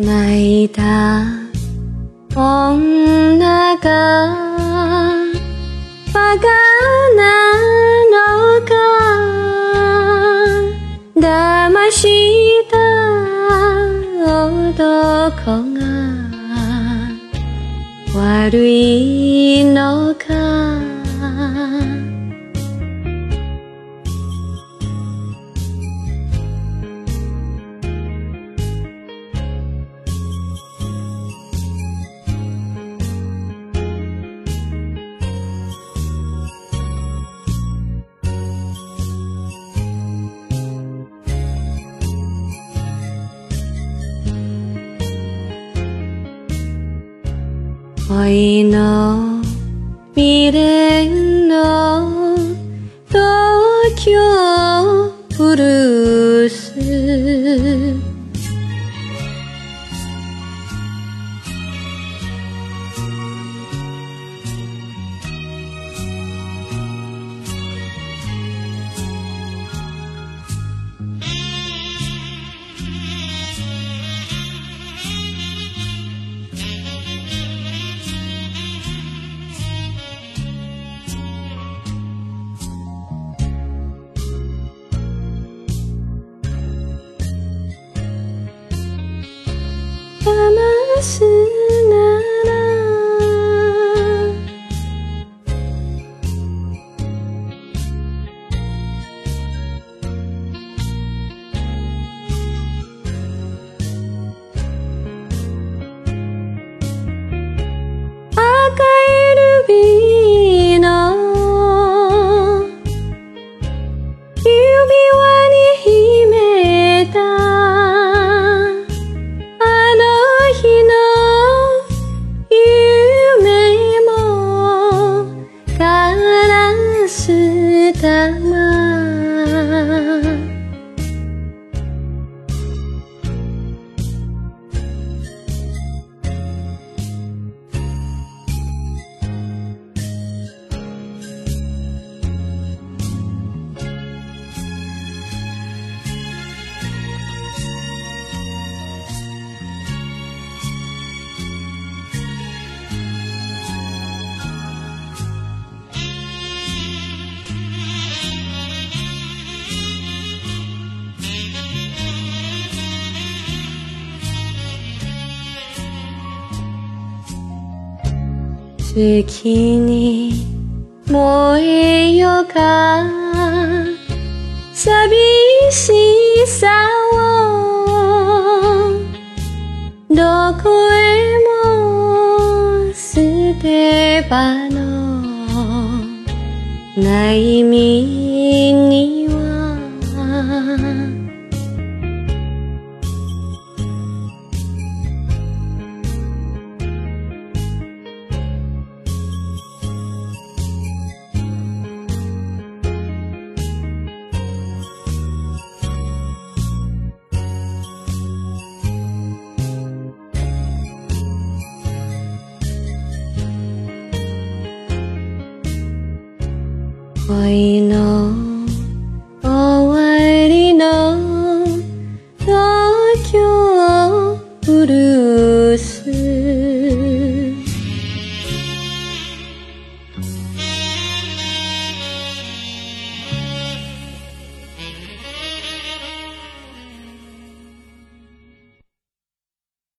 泣いた女がバカなのか騙した男が悪いのか。恋の未練の東京ブルースすなら赤いルビーの指輪月に燃えよか寂しさをどこへも捨て場のない身には why not?